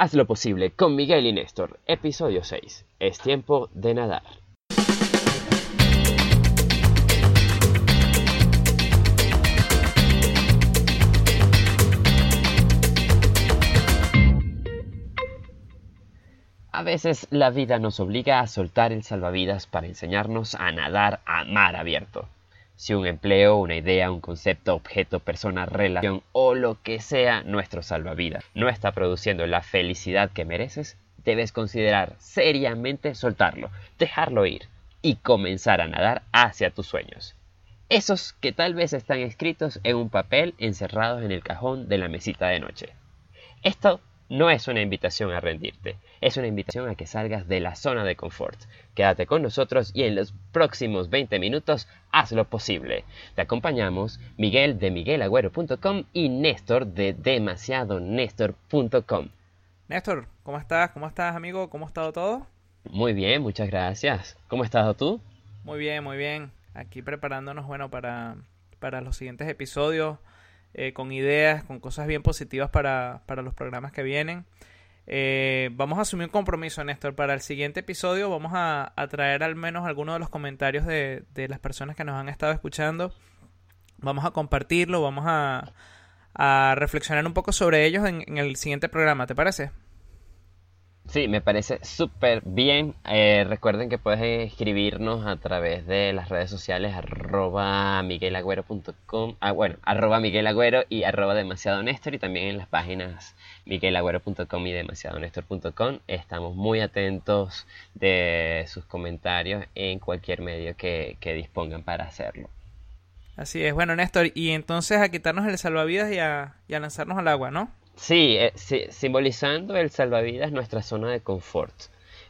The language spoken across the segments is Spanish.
Haz lo posible con Miguel y Néstor, episodio 6. Es tiempo de nadar. A veces la vida nos obliga a soltar el salvavidas para enseñarnos a nadar a mar abierto. Si un empleo, una idea, un concepto, objeto, persona, relación o lo que sea nuestro salvavidas no está produciendo la felicidad que mereces, debes considerar seriamente soltarlo, dejarlo ir y comenzar a nadar hacia tus sueños. Esos que tal vez están escritos en un papel encerrados en el cajón de la mesita de noche. Esto no es una invitación a rendirte, es una invitación a que salgas de la zona de confort. Quédate con nosotros y en los próximos 20 minutos haz lo posible. Te acompañamos Miguel de miguelagüero.com y Néstor de demasiadonestor.com. Néstor, ¿cómo estás? ¿Cómo estás, amigo? ¿Cómo ha estado todo? Muy bien, muchas gracias. ¿Cómo has estado tú? Muy bien, muy bien. Aquí preparándonos, bueno, para, para los siguientes episodios eh, con ideas, con cosas bien positivas para, los programas que vienen. Eh, vamos a asumir un compromiso, Néstor. Para el siguiente episodio vamos a, traer al menos algunos de los comentarios de, las personas que nos han estado escuchando. Vamos a compartirlo, vamos a, reflexionar un poco sobre ellos en el siguiente programa, ¿te parece? Sí, me parece súper bien. Eh, recuerden que puedes escribirnos a través de las redes sociales arroba miguelagüero.com, ah, bueno, arroba miguelagüero y arroba demasiado Néstor y también en las páginas miguelagüero.com y demasiadonestor.com. Estamos muy atentos de sus comentarios en cualquier medio que, dispongan para hacerlo. Así es, bueno Néstor, y entonces a quitarnos el salvavidas y a, y a lanzarnos al agua, ¿no? Eh, sí, simbolizando el salvavidas nuestra zona de confort.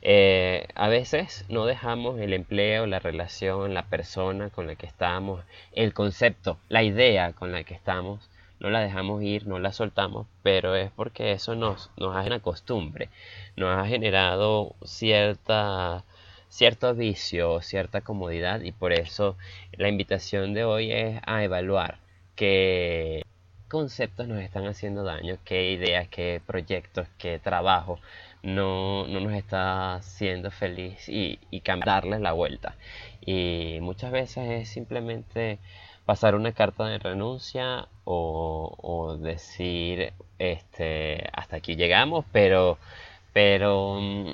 Eh, a veces no dejamos el empleo, la relación, la persona con la que estamos, el concepto, la idea con la que estamos, no la dejamos ir, no la soltamos, pero es porque eso nos, nos hace una costumbre, nos ha generado cierta, cierto vicio, cierta comodidad y por eso la invitación de hoy es a evaluar que conceptos nos están haciendo daño, qué ideas, qué proyectos, qué trabajo no, nos está haciendo feliz y, y darles la vuelta. Y muchas veces es simplemente pasar una carta de renuncia o, decir este hasta aquí llegamos, pero pero mm,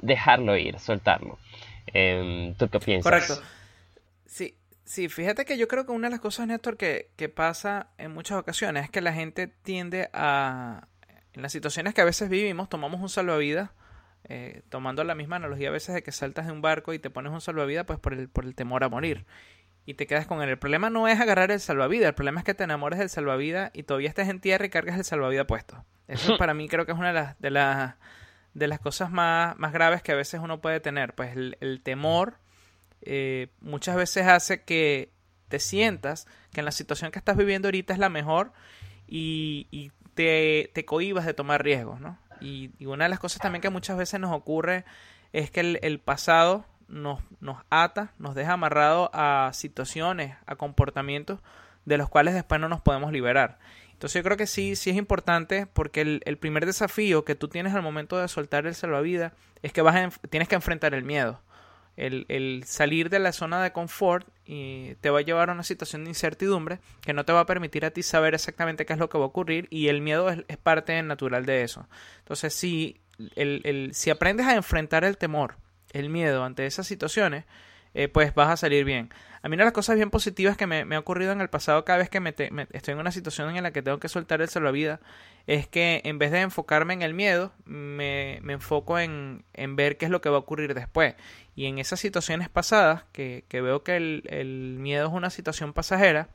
dejarlo ir, soltarlo. Em, ¿Tú qué piensas? Correcto. Sí, Sí, fíjate que yo creo que una de las cosas, Néstor, que, que pasa en muchas ocasiones es que la gente tiende a, en las situaciones que a veces vivimos, tomamos un salvavidas, eh, tomando la misma analogía a veces de que saltas de un barco y te pones un salvavidas pues por el, por el temor a morir. Y te quedas con él. El problema no es agarrar el salvavidas, el problema es que te enamores del salvavidas y todavía estés en tierra y cargas el salvavidas puesto. Eso para mí creo que es una de las, de las, de las cosas más, más graves que a veces uno puede tener. Pues el, el temor eh, muchas veces hace que te sientas que en la situación que estás viviendo ahorita es la mejor y, te, cohibas de tomar riesgos, ¿no? Y, una de las cosas también que muchas veces nos ocurre es que el, pasado nos, ata, nos deja amarrado a situaciones, a comportamientos de los cuales después no nos podemos liberar. Entonces yo creo que sí, sí es importante porque el, el primer desafío que tú tienes al momento de soltar el salvavidas es que vas a, tienes que enfrentar el miedo el, salir de la zona de confort y te va a llevar a una situación de incertidumbre que no te va a permitir a ti saber exactamente qué es lo que va a ocurrir y el miedo es, parte natural de eso. Entonces, si, el, si aprendes a enfrentar el temor, el miedo ante esas situaciones, eh, pues vas a salir bien. A mí una de las cosas bien positivas que me, ha ocurrido en el pasado cada vez que me, estoy en una situación en la que tengo que soltar el salvavidas es que en vez de enfocarme en el miedo, me, enfoco en, ver qué es lo que va a ocurrir después. Y en esas situaciones pasadas, que, veo que el, miedo es una situación pasajera,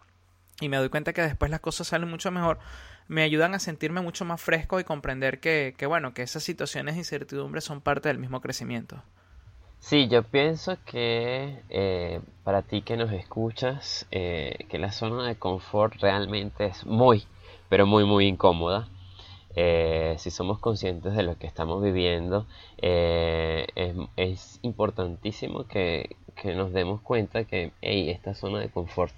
y me doy cuenta que después las cosas salen mucho mejor, me ayudan a sentirme mucho más fresco y comprender que bueno, que esas situaciones de incertidumbre son parte del mismo crecimiento. Sí, yo pienso que eh, para ti que nos escuchas, eh, que la zona de confort realmente es muy, pero muy, muy incómoda. Eh, si somos conscientes de lo que estamos viviendo, es, importantísimo que, que, nos demos cuenta que hey, esta zona de confort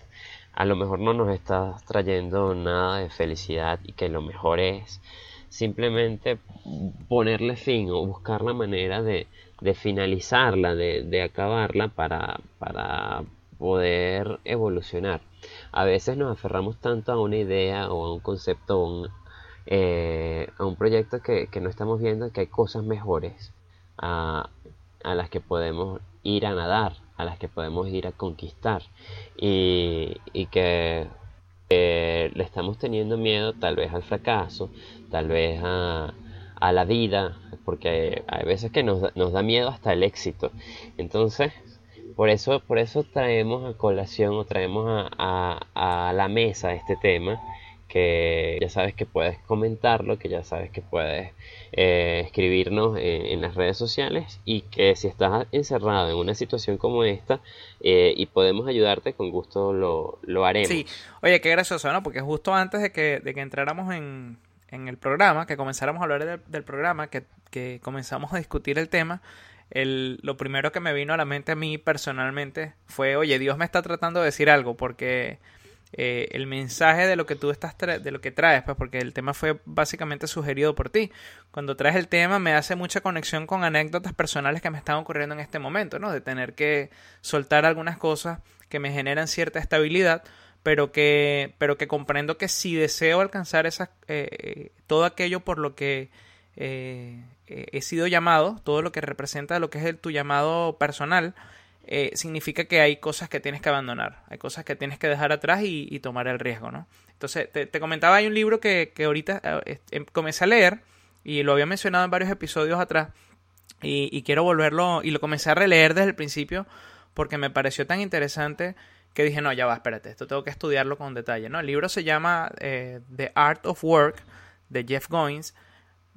a lo mejor no nos está trayendo nada de felicidad y que lo mejor es simplemente ponerle fin o buscar la manera de, finalizarla, de, acabarla para, para poder evolucionar. A veces nos aferramos tanto a una idea o a un concepto, eh, a un proyecto que, no estamos viendo que hay cosas mejores a, las que podemos ir a nadar, a las que podemos ir a conquistar y, que le estamos teniendo miedo tal vez al fracaso, tal vez a, la vida, porque hay veces que nos, nos da miedo hasta el éxito. Entonces, por eso, por eso traemos a colación o traemos a, la mesa este tema, que ya sabes que puedes comentarlo, que ya sabes que puedes eh, escribirnos en, las redes sociales y que si estás encerrado en una situación como esta eh, y podemos ayudarte, con gusto lo, lo, haremos. Sí, oye, qué gracioso, ¿no? Porque justo antes de que, de que entráramos en, en el programa, que comenzáramos a hablar del, programa, que, que comenzamos a discutir el tema, el, lo primero que me vino a la mente a mí personalmente fue, oye, Dios me está tratando de decir algo, porque eh, el mensaje de lo que tú estás de lo que traes, pues porque el tema fue básicamente sugerido por ti. Cuando traes el tema me hace mucha conexión con anécdotas personales que me están ocurriendo en este momento, ¿no? De tener que soltar algunas cosas que me generan cierta estabilidad, pero que, pero que comprendo que si deseo alcanzar esa, eh, todo aquello por lo que eh, he sido llamado, todo lo que representa lo que es el, tu llamado personal, eh, significa que hay cosas que tienes que abandonar, hay cosas que tienes que dejar atrás y, tomar el riesgo, ¿no? Entonces, te, comentaba, hay un libro que, que ahorita em, comencé a leer y lo había mencionado en varios episodios atrás y, quiero volverlo y lo comencé a releer desde el principio porque me pareció tan interesante que dije, no, ya va, espérate, esto tengo que estudiarlo con detalle, ¿no? El libro se llama The Art of Work de Jeff Goins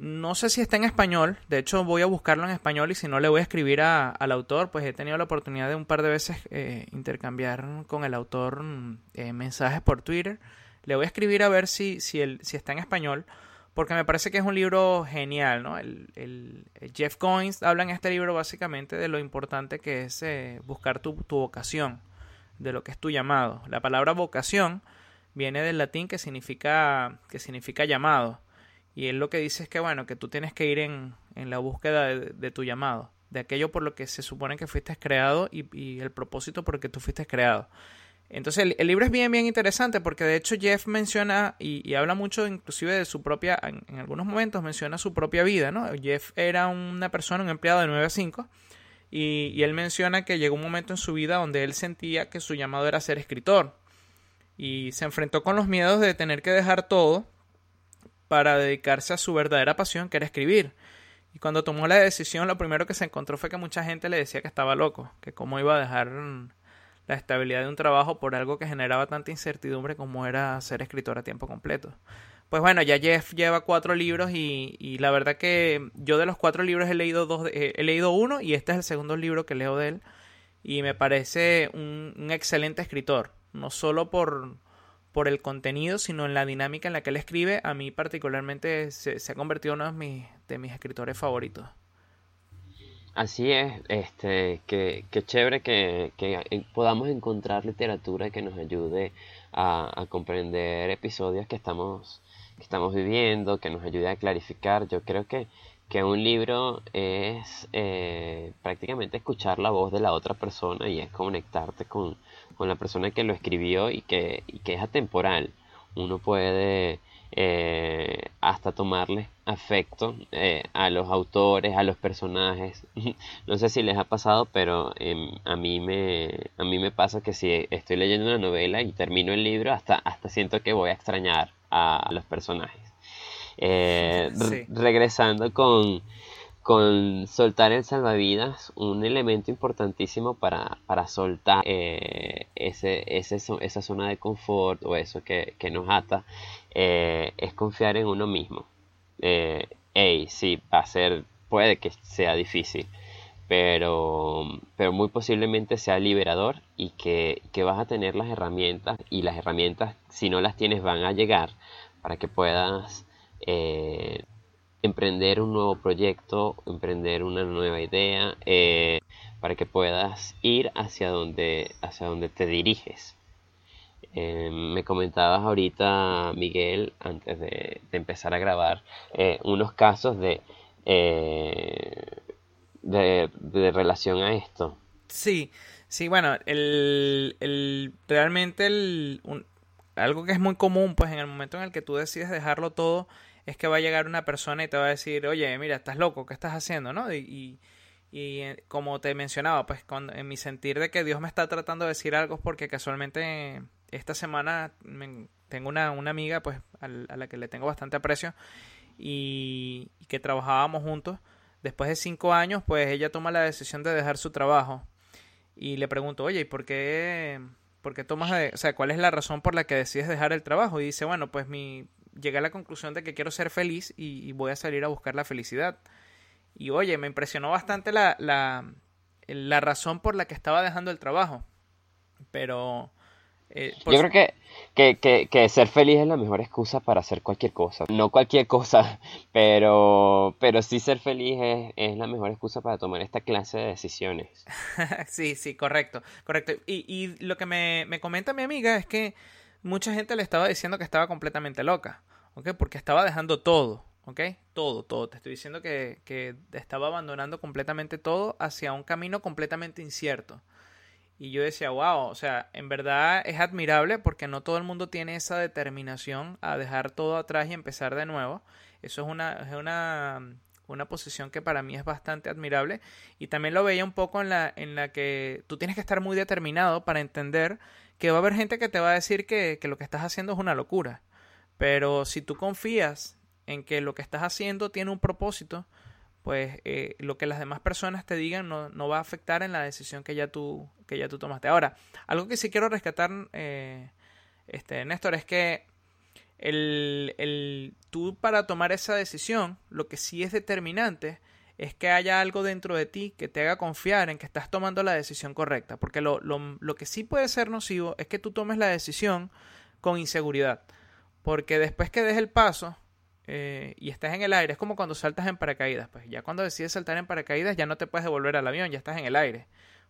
no sé si está en español, de hecho voy a buscarlo en español y si no le voy a escribir al autor, pues he tenido la oportunidad de un par de veces eh, intercambiar con el autor eh, mensajes por Twitter. Le voy a escribir a ver si, si, el, si está en español, porque me parece que es un libro genial, ¿no? El, Jeff Coins habla en este libro básicamente de lo importante que es eh, buscar tu, tu vocación, de lo que es tu llamado. La palabra vocación viene del latín que significa, que significa llamado. Y él lo que dice es que, bueno, que tú tienes que ir en, en la búsqueda de, tu llamado, de aquello por lo que se supone que fuiste creado y, el propósito por el que tú fuiste creado. Entonces el, libro es bien, bien interesante porque de hecho Jeff menciona y, habla mucho inclusive de su propia, en, algunos momentos menciona su propia vida, ¿no? Jeff era una persona, un empleado de 9 a 5 y, y él menciona que llegó un momento en su vida donde él sentía que su llamado era ser escritor y se enfrentó con los miedos de tener que dejar todo para dedicarse a su verdadera pasión, que era escribir. Y cuando tomó la decisión, lo primero que se encontró fue que mucha gente le decía que estaba loco, que cómo iba a dejar la estabilidad de un trabajo por algo que generaba tanta incertidumbre como era ser escritor a tiempo completo. Pues bueno, ya Jeff lleva cuatro libros y, la verdad que yo de los cuatro libros he leído dos, eh, he leído uno y este es el segundo libro que leo de él y me parece un excelente escritor, no solo por por el contenido, sino en la dinámica en la que él escribe. A mí particularmente se, ha convertido en uno de mis, escritores favoritos. Así es, este, que, chévere que, podamos encontrar literatura que nos ayude a, comprender episodios que estamos, que estamos viviendo, que nos ayude a clarificar. Yo creo que, que un libro es eh, prácticamente escuchar la voz de la otra persona y es conectarte con, con la persona que lo escribió y que, que es atemporal. Uno puede eh, hasta tomarle afecto eh, a los autores, a los personajes. no sé si les ha pasado, pero em, a, mí me, a mí me pasa que si estoy leyendo una novela y termino el libro, hasta, hasta siento que voy a extrañar a los personajes. Eh, regresando con, con soltar el salvavidas, un elemento importantísimo para, para soltar eh, ese, ese, esa zona de confort o eso que, nos ata, eh, es confiar en uno mismo. Eh, hey, sí, va a ser, puede que sea difícil, pero, pero muy posiblemente sea liberador y que, que vas a tener las herramientas y las herramientas, si no las tienes, van a llegar para que puedas eh, emprender un nuevo proyecto, emprender una nueva idea, eh, para que puedas ir hacia donde, hacia donde te diriges. Eh, me comentabas ahorita, Miguel, antes de, empezar a grabar, unos casos de, de, relación a esto. Sí, sí, bueno, el, el realmente el, algo que es muy común, pues en el momento en el que tú decides dejarlo todo, es que va a llegar una persona y te va a decir, oye, mira, estás loco, ¿qué estás haciendo? ¿no? Y, y, eh, como te mencionaba, pues en mi sentir de que Dios me está tratando de decir algo es porque casualmente esta semana tengo una, una amiga pues a, la que le tengo bastante aprecio y, que trabajábamos juntos. Después de cinco años, pues ella toma la decisión de dejar su trabajo y le pregunto, oye, ¿y por qué, por qué tomas, o sea, cuál es la razón por la que decides dejar el trabajo? Y dice, bueno, pues mi, llegué a la conclusión de que quiero ser feliz y, voy a salir a buscar la felicidad. Y oye, me impresionó bastante la, la, la razón por la que estaba dejando el trabajo. Pero... Eh, Yo creo que, que, que, ser feliz es la mejor excusa para hacer cualquier cosa. No cualquier cosa, pero, pero sí ser feliz es, es la mejor excusa para tomar esta clase de decisiones. sí, sí, correcto, correcto. Y, y lo que me, me comenta mi amiga es que mucha gente le estaba diciendo que estaba completamente loca, ¿ok? Porque estaba dejando todo, ¿ok? Todo, todo. Te estoy diciendo que, que estaba abandonando completamente todo hacia un camino completamente incierto. Y yo decía, wow, o sea, en verdad es admirable porque no todo el mundo tiene esa determinación a dejar todo atrás y empezar de nuevo. Eso es una, es una, una posición que para mí es bastante admirable. Y también lo veía un poco en la, en la que tú tienes que estar muy determinado para entender que va a haber gente que te va a decir que, lo que estás haciendo es una locura. Pero si tú confías en que lo que estás haciendo tiene un propósito, pues eh, lo que las demás personas te digan no, va a afectar en la decisión que ya tú, que ya tú tomaste. Ahora, algo que sí quiero rescatar, eh, este, Néstor, es que el, el, tú para tomar esa decisión, lo que sí es determinante es que haya algo dentro de ti que te haga confiar en que estás tomando la decisión correcta. Porque lo, lo, lo que sí puede ser nocivo es que tú tomes la decisión con inseguridad. Porque después que des el paso eh, y estás en el aire, es como cuando saltas en paracaídas. Pues ya cuando decides saltar en paracaídas ya no te puedes devolver al avión, ya estás en el aire.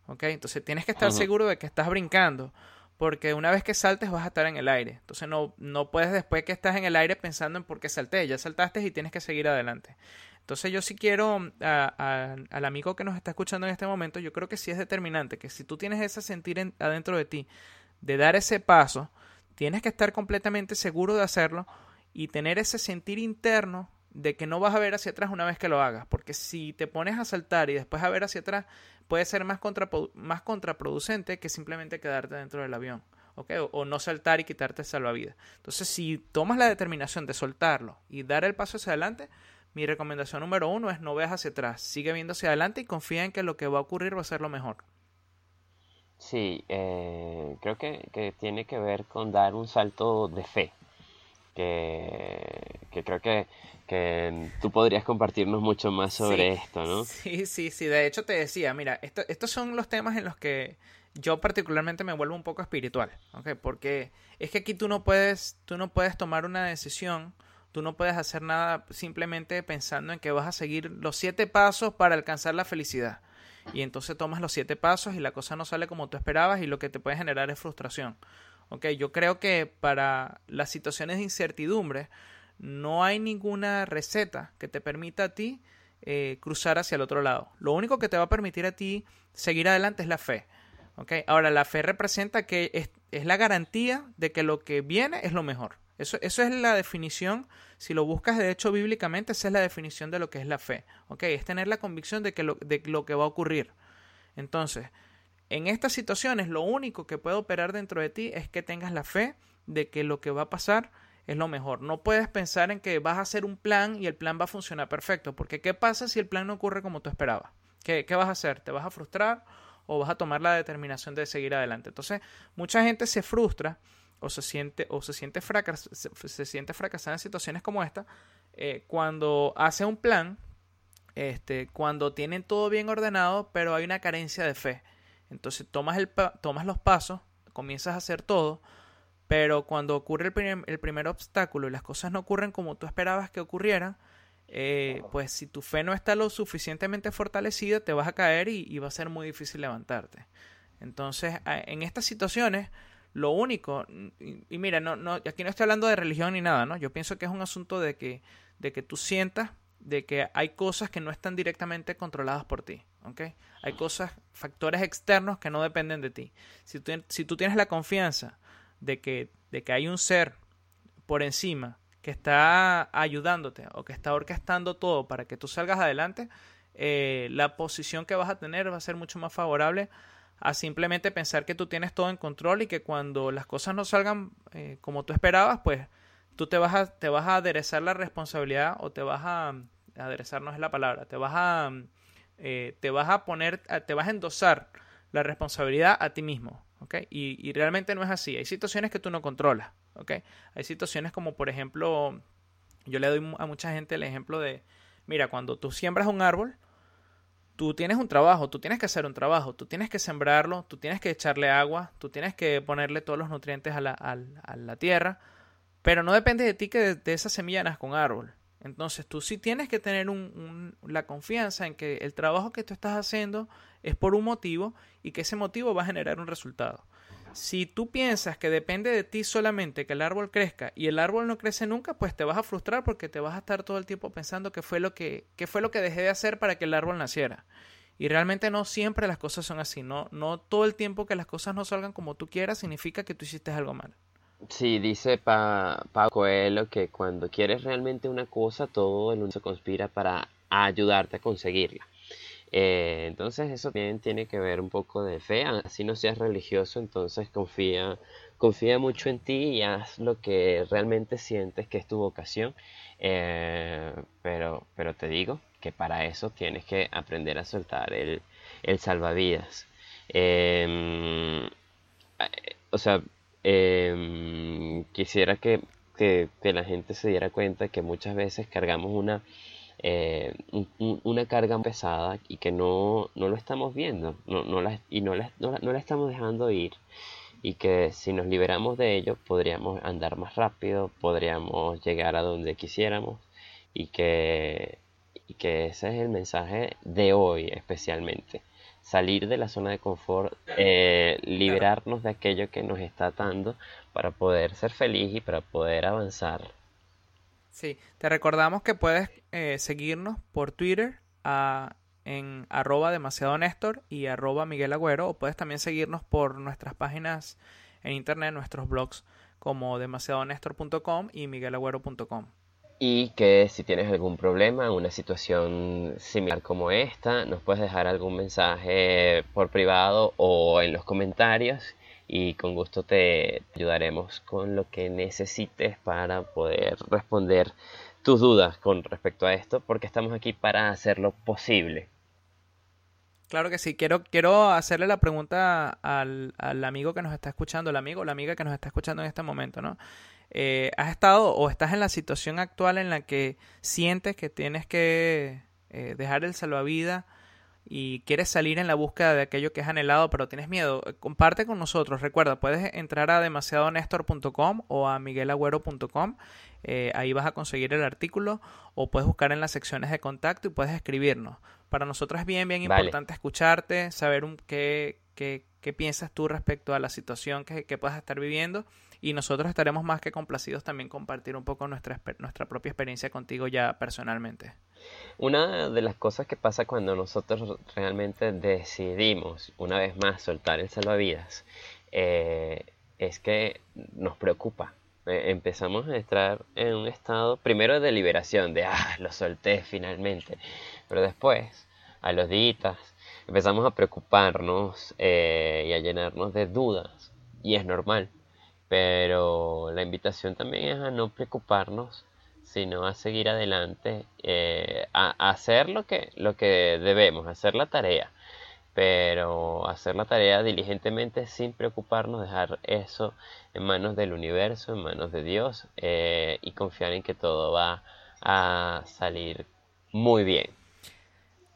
¿Ok? Entonces tienes que estar seguro de que estás brincando. Porque una vez que saltes vas a estar en el aire. Entonces no, no puedes después que estás en el aire pensando en por qué salté. Ya saltaste y tienes que seguir adelante. Entonces yo sí quiero al amigo que nos está escuchando en este momento, yo creo que sí es determinante, que si tú tienes ese sentir adentro de ti de dar ese paso, tienes que estar completamente seguro de hacerlo y tener ese sentir interno de que no vas a ver hacia atrás una vez que lo hagas, porque si te pones a saltar y después a ver hacia atrás, puede ser más, más contraproducente que simplemente quedarte dentro del avión. ¿okay? O, o, no saltar y quitarte el salvavidas. Entonces, si tomas la determinación de soltarlo y dar el paso hacia adelante, mi recomendación número uno es no veas hacia atrás, sigue viendo hacia adelante y confía en que lo que va a ocurrir va a ser lo mejor. Sí, eh, creo que, tiene que ver con dar un salto de fe, que, creo que, tú podrías compartirnos mucho más sobre esto, ¿no? Sí, sí, sí, de hecho te decía, mira, estos son los temas en los que yo particularmente me vuelvo un poco espiritual, ¿ok? Porque es que aquí tú no puedes, tú no puedes tomar una decisión Tú no puedes hacer nada simplemente pensando en que vas a seguir los siete pasos para alcanzar la felicidad. Y entonces tomas los siete pasos y la cosa no sale como tú esperabas y lo que te puede generar es frustración. Yo creo que para las situaciones de incertidumbre no hay ninguna receta que te permita a ti eh, cruzar hacia el otro lado. Lo único que te va a permitir a ti seguir adelante es la fe. Okay. Ahora, la fe representa que es, es la garantía de que lo que viene es lo mejor. Eso, eso es la definición, si lo buscas de hecho bíblicamente, esa es la definición de lo que es la fe. ¿ok? Es tener la convicción de, que lo, de lo que va a ocurrir. Entonces, en estas situaciones lo único que puede operar dentro de ti es que tengas la fe de que lo que va a pasar es lo mejor. No puedes pensar en que vas a hacer un plan y el plan va a funcionar perfecto, porque ¿qué pasa si el plan no ocurre como tú esperabas? ¿Qué, qué vas a hacer? ¿Te vas a frustrar o vas a tomar la determinación de seguir adelante? Entonces, mucha gente se frustra o se siente, o se siente, fracas, se, siente fracasada en situaciones como esta, eh, cuando hace un plan, este, cuando tienen todo bien ordenado, pero hay una carencia de fe. Entonces tomas, el, tomas los pasos, comienzas a hacer todo, pero cuando ocurre el primer, obstáculo y las cosas no ocurren como tú esperabas que ocurrieran, eh, pues si tu fe no está lo suficientemente fortalecida, te vas a caer y, y va a ser muy difícil levantarte. Entonces, en estas situaciones, Lo único, y, mira, no, no, aquí no estoy hablando de religión ni nada, ¿no? Yo pienso que es un asunto de que, de que tú sientas de que hay cosas que no están directamente controladas por ti, ¿ok? Hay cosas, factores externos que no dependen de ti. Si tú, si tienes la confianza de que, de que hay un ser por encima que está ayudándote o que está orquestando todo para que tú salgas adelante, eh, la posición que vas a tener va a ser mucho más favorable a simplemente pensar que tú tienes todo en control y que cuando las cosas no salgan eh, como tú esperabas, pues tú te vas a, te vas a aderezar la responsabilidad o te vas a aderezar no es la palabra, te vas a eh, te vas a poner, te vas a endosar la responsabilidad a ti mismo, ¿ok? Y, realmente no es así. Hay situaciones que tú no controlas, ¿ok? Hay situaciones como, por ejemplo, yo le doy a mucha gente el ejemplo de, mira, cuando tú siembras un árbol, tú tienes un trabajo, tú tienes que hacer un trabajo, tú tienes que sembrarlo, tú tienes que echarle agua, tú tienes que ponerle todos los nutrientes a la, a, la tierra, pero no depende de ti que de, de esa semilla nazca un árbol. Entonces tú sí tienes que tener un, la confianza en que el trabajo que tú estás haciendo es por un motivo y que ese motivo va a generar un resultado. Si tú piensas que depende de ti solamente que el árbol crezca y el árbol no crece nunca, pues te vas a frustrar porque te vas a estar todo el tiempo pensando que fue lo que, que fue lo que dejé de hacer para que el árbol naciera. Y realmente no siempre las cosas son así, no, no todo el tiempo que las cosas no salgan como tú quieras significa que tú hiciste algo mal. Sí, dice pa Pablo Coelho que cuando quieres realmente una cosa, todo el mundo conspira para ayudarte a conseguirla. Eh, entonces eso también tiene que ver un poco de fe, así no seas religioso, entonces confía, confía mucho en ti y haz lo que realmente sientes que es tu vocación. Eh, pero, pero te digo que para eso tienes que aprender a soltar el, el salvavidas. Em, eh, o sea, eh, quisiera que, que, la gente se diera cuenta que muchas veces cargamos una, eh, una carga pesada y que no, no lo estamos viendo no, no la, y no la, no, la, estamos dejando ir y que si nos liberamos de ello podríamos andar más rápido, podríamos llegar a donde quisiéramos y que, y que ese es el mensaje de hoy especialmente salir de la zona de confort, eh, liberarnos de aquello que nos está atando para poder ser feliz y para poder avanzar. Sí, te recordamos que puedes eh, seguirnos por Twitter en arroba demasiado Néstor y arroba Miguel Agüero o puedes también seguirnos por nuestras páginas en internet, nuestros blogs como demasiadonestor.com y miguelagüero.com y que si tienes algún problema una situación similar como esta, nos puedes dejar algún mensaje por privado o en los comentarios y con gusto te ayudaremos con lo que necesites para poder responder tus dudas con respecto a esto, porque estamos aquí para hacerlo posible. Claro que sí, quiero, quiero hacerle la pregunta al, al amigo que nos está escuchando, el amigo o la amiga que nos está escuchando en este momento, ¿no? Eh, ¿Has estado o estás en la situación actual en la que sientes que tienes que eh, dejar el salvavidas y quieres salir en la búsqueda de aquello que has anhelado pero tienes miedo? Eh, comparte con nosotros. Recuerda, puedes entrar a demasiadonestor.com o a miguelagüero.com. ahí vas a conseguir el artículo o puedes buscar en las secciones de contacto y puedes escribirnos. Para nosotros es bien, bien importante escucharte, saber un, qué, qué, qué, piensas tú respecto a la situación que, que puedas estar viviendo y nosotros estaremos más que complacidos también compartir un poco nuestra, nuestra propia experiencia contigo ya personalmente. Una de las cosas que pasa cuando nosotros realmente decidimos una vez más soltar el salvavidas eh, es que nos preocupa. Eh, empezamos a estar en un estado primero de liberación, de ah, lo solté finalmente, pero después, a los días, empezamos a preocuparnos eh, y a llenarnos de dudas, y es normal pero la invitación también es a no preocuparnos, sino a seguir adelante, eh, a, hacer lo que, lo que debemos, hacer la tarea, pero hacer la tarea diligentemente sin preocuparnos, dejar eso en manos del universo, en manos de Dios eh, y confiar en que todo va a salir muy bien.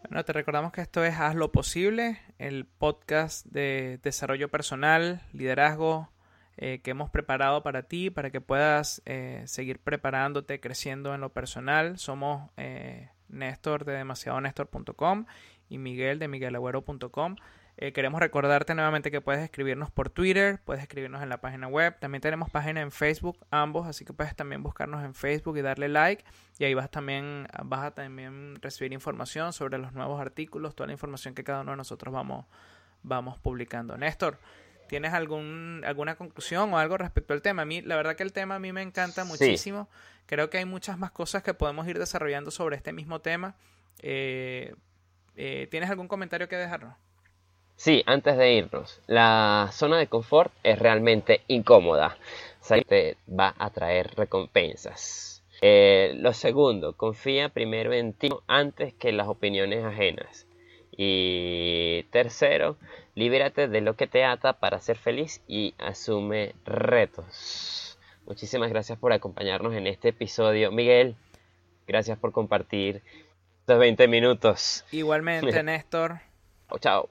Bueno, te recordamos que esto es Haz lo posible, el podcast de desarrollo personal, liderazgo, eh, que hemos preparado para ti, para que puedas eh, seguir preparándote, creciendo en lo personal. Somos eh, Néstor de demasiadonestor.com y Miguel de miguelagüero.com. Eh, queremos recordarte nuevamente que puedes escribirnos por Twitter, puedes escribirnos en la página web, también tenemos página en Facebook, ambos, así que puedes también buscarnos en Facebook y darle like y ahí vas también vas a también recibir información sobre los nuevos artículos, toda la información que cada uno de nosotros vamos vamos publicando. Néstor, ¿tienes algún alguna conclusión o algo respecto al tema? A mí la verdad que el tema a mí me encanta muchísimo. Creo que hay muchas más cosas que podemos ir desarrollando sobre este mismo tema. Eh, eh, ¿Tienes algún comentario que dejarnos? Sí, antes de irnos, la zona de confort es realmente incómoda. te va a traer recompensas. Eh, lo segundo, confía primero en ti antes que en las opiniones ajenas. Y tercero, libérate de lo que te ata para ser feliz y asume retos. Muchísimas gracias por acompañarnos en este episodio. Miguel, gracias por compartir estos 20 minutos. Igualmente, Néstor. chao.